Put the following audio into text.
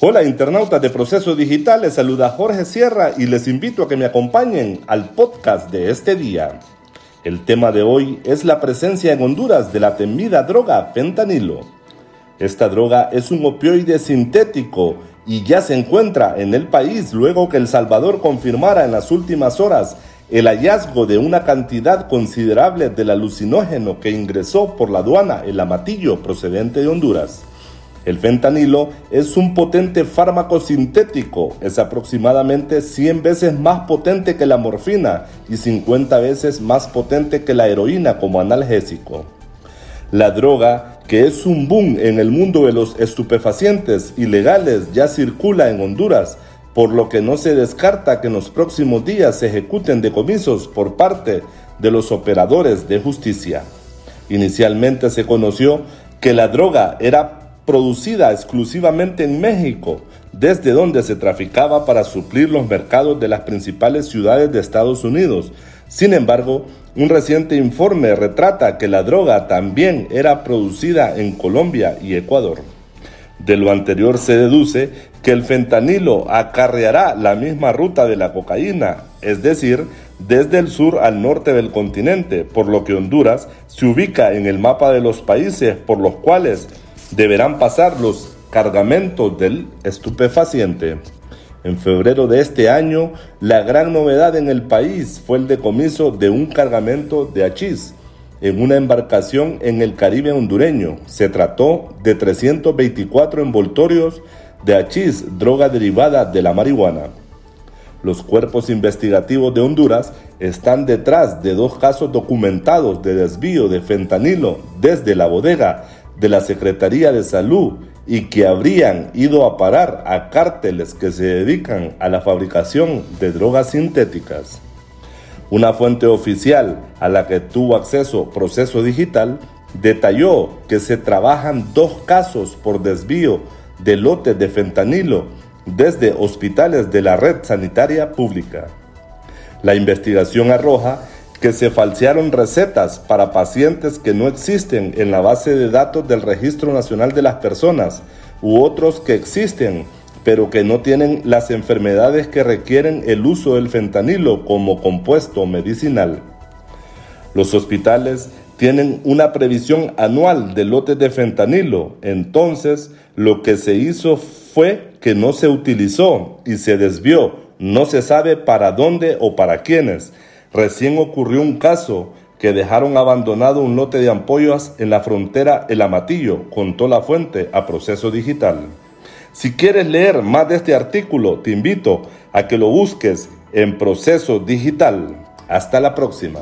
Hola internautas de Proceso Digital, les saluda Jorge Sierra y les invito a que me acompañen al podcast de este día. El tema de hoy es la presencia en Honduras de la temida droga fentanilo. Esta droga es un opioide sintético y ya se encuentra en el país luego que El Salvador confirmara en las últimas horas el hallazgo de una cantidad considerable del alucinógeno que ingresó por la aduana el amatillo procedente de Honduras. El fentanilo es un potente fármaco sintético, es aproximadamente 100 veces más potente que la morfina y 50 veces más potente que la heroína como analgésico. La droga, que es un boom en el mundo de los estupefacientes ilegales, ya circula en Honduras, por lo que no se descarta que en los próximos días se ejecuten decomisos por parte de los operadores de justicia. Inicialmente se conoció que la droga era producida exclusivamente en México, desde donde se traficaba para suplir los mercados de las principales ciudades de Estados Unidos. Sin embargo, un reciente informe retrata que la droga también era producida en Colombia y Ecuador. De lo anterior se deduce que el fentanilo acarreará la misma ruta de la cocaína, es decir, desde el sur al norte del continente, por lo que Honduras se ubica en el mapa de los países por los cuales deberán pasar los cargamentos del estupefaciente. En febrero de este año, la gran novedad en el país fue el decomiso de un cargamento de hachís en una embarcación en el Caribe hondureño. Se trató de 324 envoltorios de hachís, droga derivada de la marihuana. Los cuerpos investigativos de Honduras están detrás de dos casos documentados de desvío de fentanilo desde la bodega de la Secretaría de Salud y que habrían ido a parar a cárteles que se dedican a la fabricación de drogas sintéticas. Una fuente oficial a la que tuvo acceso Proceso Digital detalló que se trabajan dos casos por desvío de lotes de fentanilo desde hospitales de la red sanitaria pública. La investigación arroja que se falsearon recetas para pacientes que no existen en la base de datos del Registro Nacional de las Personas u otros que existen pero que no tienen las enfermedades que requieren el uso del fentanilo como compuesto medicinal. Los hospitales tienen una previsión anual de lotes de fentanilo, entonces lo que se hizo fue que no se utilizó y se desvió, no se sabe para dónde o para quiénes, Recién ocurrió un caso que dejaron abandonado un lote de ampollas en la frontera El Amatillo, contó la fuente a Proceso Digital. Si quieres leer más de este artículo, te invito a que lo busques en Proceso Digital. Hasta la próxima.